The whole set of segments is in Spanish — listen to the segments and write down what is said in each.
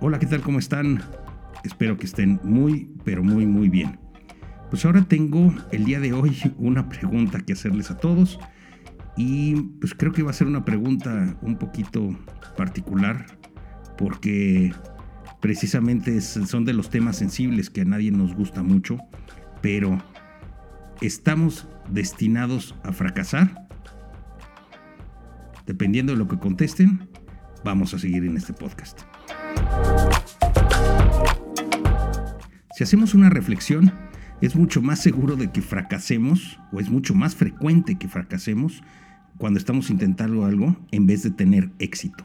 Hola, ¿qué tal? ¿Cómo están? Espero que estén muy, pero muy, muy bien. Pues ahora tengo el día de hoy una pregunta que hacerles a todos y pues creo que va a ser una pregunta un poquito particular porque precisamente son de los temas sensibles que a nadie nos gusta mucho, pero ¿estamos destinados a fracasar? Dependiendo de lo que contesten, vamos a seguir en este podcast. Si hacemos una reflexión, es mucho más seguro de que fracasemos, o es mucho más frecuente que fracasemos cuando estamos intentando algo en vez de tener éxito.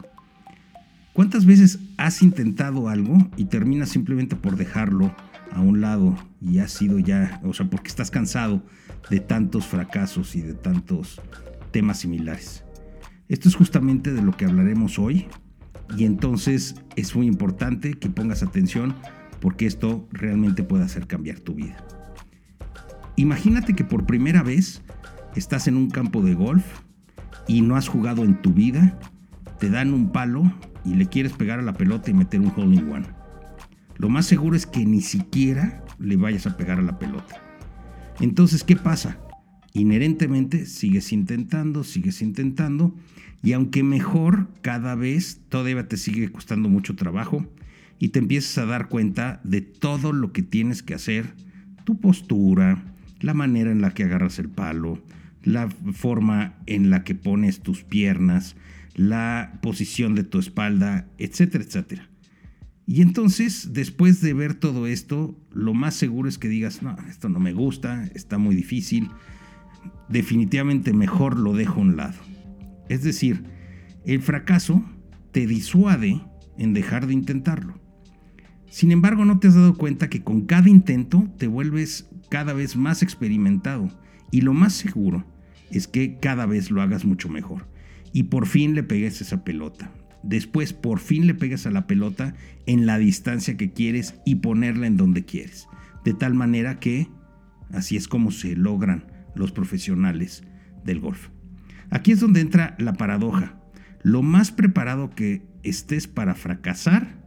¿Cuántas veces has intentado algo y terminas simplemente por dejarlo a un lado y has sido ya, o sea, porque estás cansado de tantos fracasos y de tantos temas similares? Esto es justamente de lo que hablaremos hoy y entonces es muy importante que pongas atención porque esto realmente puede hacer cambiar tu vida. Imagínate que por primera vez estás en un campo de golf y no has jugado en tu vida, te dan un palo y le quieres pegar a la pelota y meter un hole in one. Lo más seguro es que ni siquiera le vayas a pegar a la pelota. Entonces, ¿qué pasa? Inherentemente sigues intentando, sigues intentando y aunque mejor, cada vez todavía te sigue costando mucho trabajo y te empiezas a dar cuenta de todo lo que tienes que hacer, tu postura, la manera en la que agarras el palo, la forma en la que pones tus piernas, la posición de tu espalda, etcétera, etcétera. Y entonces, después de ver todo esto, lo más seguro es que digas, no, esto no me gusta, está muy difícil, definitivamente mejor lo dejo a un lado. Es decir, el fracaso te disuade en dejar de intentarlo. Sin embargo, no te has dado cuenta que con cada intento te vuelves cada vez más experimentado y lo más seguro es que cada vez lo hagas mucho mejor. Y por fin le pegues esa pelota. Después por fin le pegas a la pelota en la distancia que quieres y ponerla en donde quieres. De tal manera que así es como se logran los profesionales del golf. Aquí es donde entra la paradoja. Lo más preparado que estés para fracasar,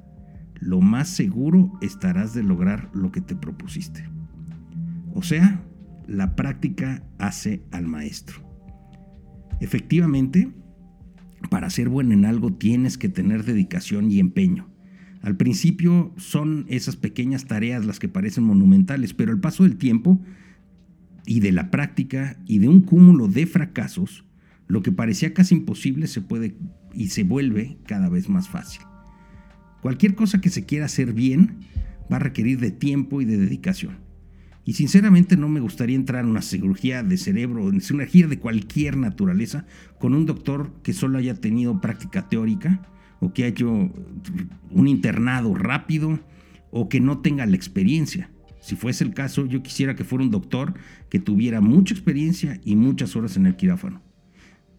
lo más seguro estarás de lograr lo que te propusiste. O sea, la práctica hace al maestro. Efectivamente, para ser bueno en algo tienes que tener dedicación y empeño. Al principio son esas pequeñas tareas las que parecen monumentales, pero al paso del tiempo y de la práctica y de un cúmulo de fracasos, lo que parecía casi imposible se puede y se vuelve cada vez más fácil. Cualquier cosa que se quiera hacer bien va a requerir de tiempo y de dedicación. Y sinceramente no me gustaría entrar en una cirugía de cerebro, en cirugía de cualquier naturaleza, con un doctor que solo haya tenido práctica teórica o que haya hecho un internado rápido o que no tenga la experiencia. Si fuese el caso, yo quisiera que fuera un doctor que tuviera mucha experiencia y muchas horas en el quirófano.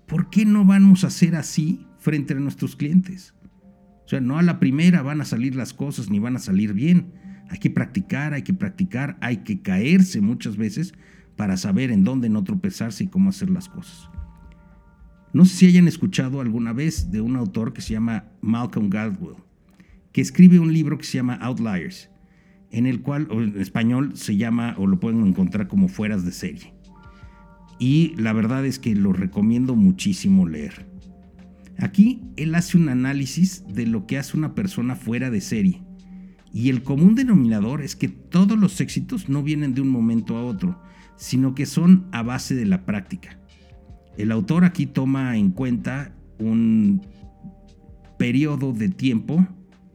¿por qué no vamos a hacer así frente a nuestros clientes? O sea, no a la primera van a salir las cosas ni van a salir bien. Hay que practicar, hay que practicar, hay que caerse muchas veces para saber en dónde no tropezarse y cómo hacer las cosas. No sé si hayan escuchado alguna vez de un autor que se llama Malcolm Gladwell, que escribe un libro que se llama Outliers, en el cual, en español, se llama, o lo pueden encontrar como fueras de serie y la verdad es que lo recomiendo muchísimo leer. Aquí él hace un análisis de lo que hace una persona fuera de serie. Y el común denominador es que todos los éxitos no vienen de un momento a otro, sino que son a base de la práctica. El autor aquí toma en cuenta un periodo de tiempo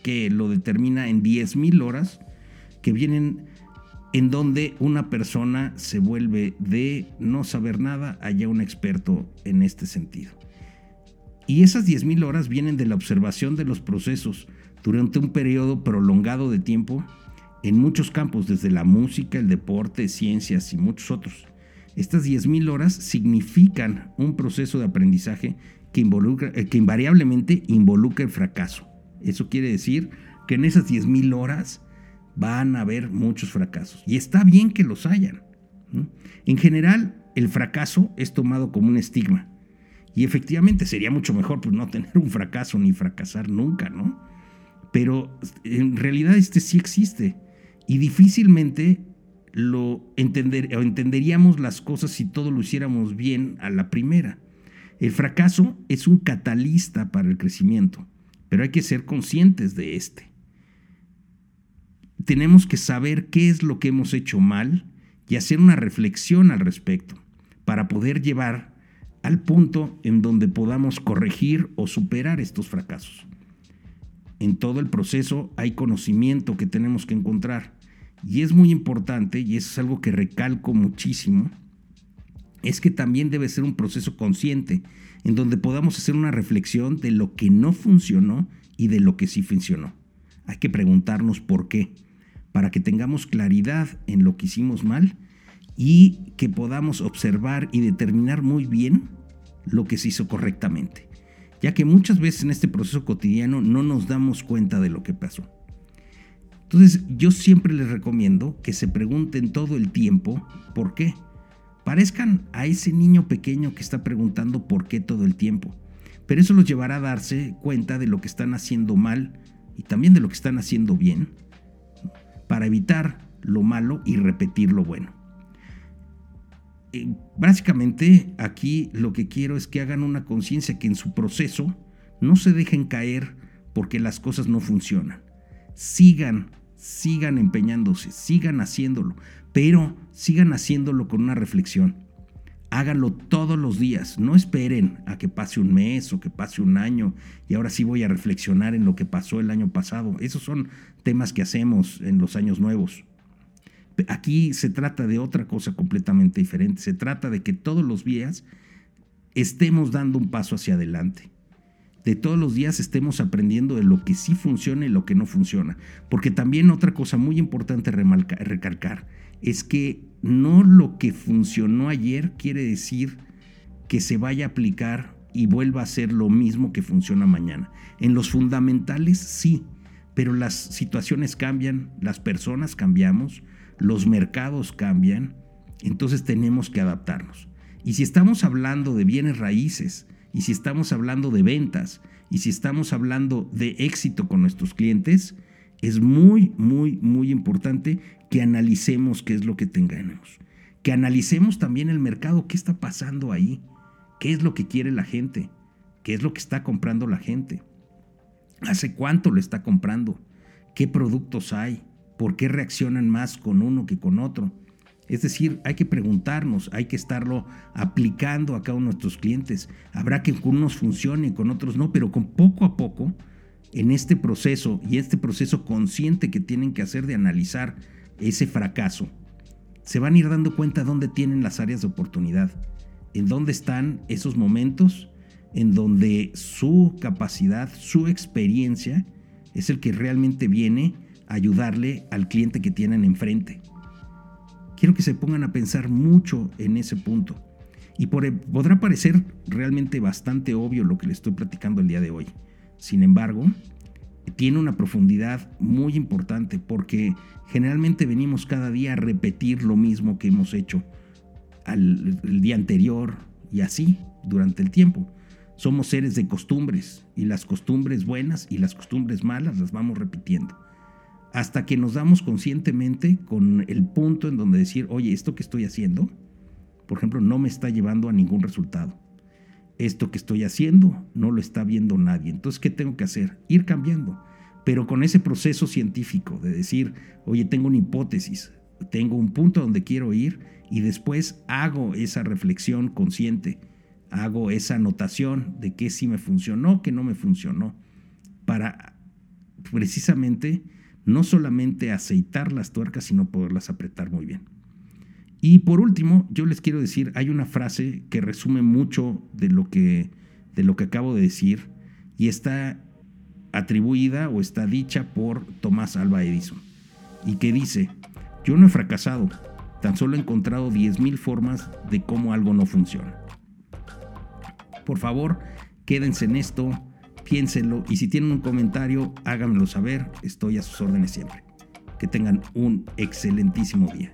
que lo determina en 10.000 horas que vienen en donde una persona se vuelve de no saber nada a un experto en este sentido. Y esas 10.000 horas vienen de la observación de los procesos durante un periodo prolongado de tiempo en muchos campos, desde la música, el deporte, ciencias y muchos otros. Estas 10.000 horas significan un proceso de aprendizaje que, involucra, eh, que invariablemente involucra el fracaso. Eso quiere decir que en esas 10.000 horas van a haber muchos fracasos. Y está bien que los hayan. En general, el fracaso es tomado como un estigma. Y efectivamente sería mucho mejor pues, no tener un fracaso ni fracasar nunca, ¿no? pero en realidad este sí existe y difícilmente lo entender, entenderíamos las cosas si todo lo hiciéramos bien a la primera. El fracaso es un catalista para el crecimiento, pero hay que ser conscientes de este. Tenemos que saber qué es lo que hemos hecho mal y hacer una reflexión al respecto para poder llevar al punto en donde podamos corregir o superar estos fracasos. En todo el proceso hay conocimiento que tenemos que encontrar y es muy importante, y eso es algo que recalco muchísimo, es que también debe ser un proceso consciente en donde podamos hacer una reflexión de lo que no funcionó y de lo que sí funcionó. Hay que preguntarnos por qué, para que tengamos claridad en lo que hicimos mal y que podamos observar y determinar muy bien lo que se hizo correctamente, ya que muchas veces en este proceso cotidiano no nos damos cuenta de lo que pasó. Entonces yo siempre les recomiendo que se pregunten todo el tiempo por qué. Parezcan a ese niño pequeño que está preguntando por qué todo el tiempo. Pero eso los llevará a darse cuenta de lo que están haciendo mal y también de lo que están haciendo bien para evitar lo malo y repetir lo bueno. Eh, básicamente aquí lo que quiero es que hagan una conciencia que en su proceso no se dejen caer porque las cosas no funcionan. Sigan, sigan empeñándose, sigan haciéndolo, pero sigan haciéndolo con una reflexión. Háganlo todos los días, no esperen a que pase un mes o que pase un año y ahora sí voy a reflexionar en lo que pasó el año pasado. Esos son temas que hacemos en los años nuevos. Aquí se trata de otra cosa completamente diferente. Se trata de que todos los días estemos dando un paso hacia adelante. De todos los días estemos aprendiendo de lo que sí funciona y lo que no funciona. Porque también otra cosa muy importante recalcar es que no lo que funcionó ayer quiere decir que se vaya a aplicar y vuelva a ser lo mismo que funciona mañana. En los fundamentales sí, pero las situaciones cambian, las personas cambiamos, los mercados cambian, entonces tenemos que adaptarnos. Y si estamos hablando de bienes raíces, y si estamos hablando de ventas, y si estamos hablando de éxito con nuestros clientes, es muy, muy, muy importante que analicemos qué es lo que tengamos. Que analicemos también el mercado, qué está pasando ahí, qué es lo que quiere la gente, qué es lo que está comprando la gente, hace cuánto lo está comprando, qué productos hay, ¿Por qué reaccionan más con uno que con otro? Es decir, hay que preguntarnos, hay que estarlo aplicando a cada uno de nuestros clientes. Habrá que con unos funcione con otros no, pero con poco a poco, en este proceso y este proceso consciente que tienen que hacer de analizar ese fracaso, se van a ir dando cuenta dónde tienen las áreas de oportunidad, en dónde están esos momentos en donde su capacidad, su experiencia es el que realmente viene ayudarle al cliente que tienen enfrente. Quiero que se pongan a pensar mucho en ese punto. Y podrá parecer realmente bastante obvio lo que les estoy platicando el día de hoy. Sin embargo, tiene una profundidad muy importante porque generalmente venimos cada día a repetir lo mismo que hemos hecho al, el día anterior y así durante el tiempo. Somos seres de costumbres y las costumbres buenas y las costumbres malas las vamos repitiendo hasta que nos damos conscientemente con el punto en donde decir, oye, esto que estoy haciendo, por ejemplo, no me está llevando a ningún resultado. Esto que estoy haciendo no lo está viendo nadie. Entonces, ¿qué tengo que hacer? Ir cambiando, pero con ese proceso científico de decir, oye, tengo una hipótesis, tengo un punto donde quiero ir y después hago esa reflexión consciente, hago esa anotación de qué sí me funcionó, qué no me funcionó, para precisamente no solamente aceitar las tuercas, sino poderlas apretar muy bien. Y por último, yo les quiero decir, hay una frase que resume mucho de lo que, de lo que acabo de decir y está atribuida o está dicha por Tomás Alba Edison y que dice, yo no he fracasado, tan solo he encontrado 10.000 formas de cómo algo no funciona. Por favor, quédense en esto, piénsenlo y si tienen un comentario, háganmelo saber. Estoy a sus órdenes siempre. Que tengan un excelentísimo día.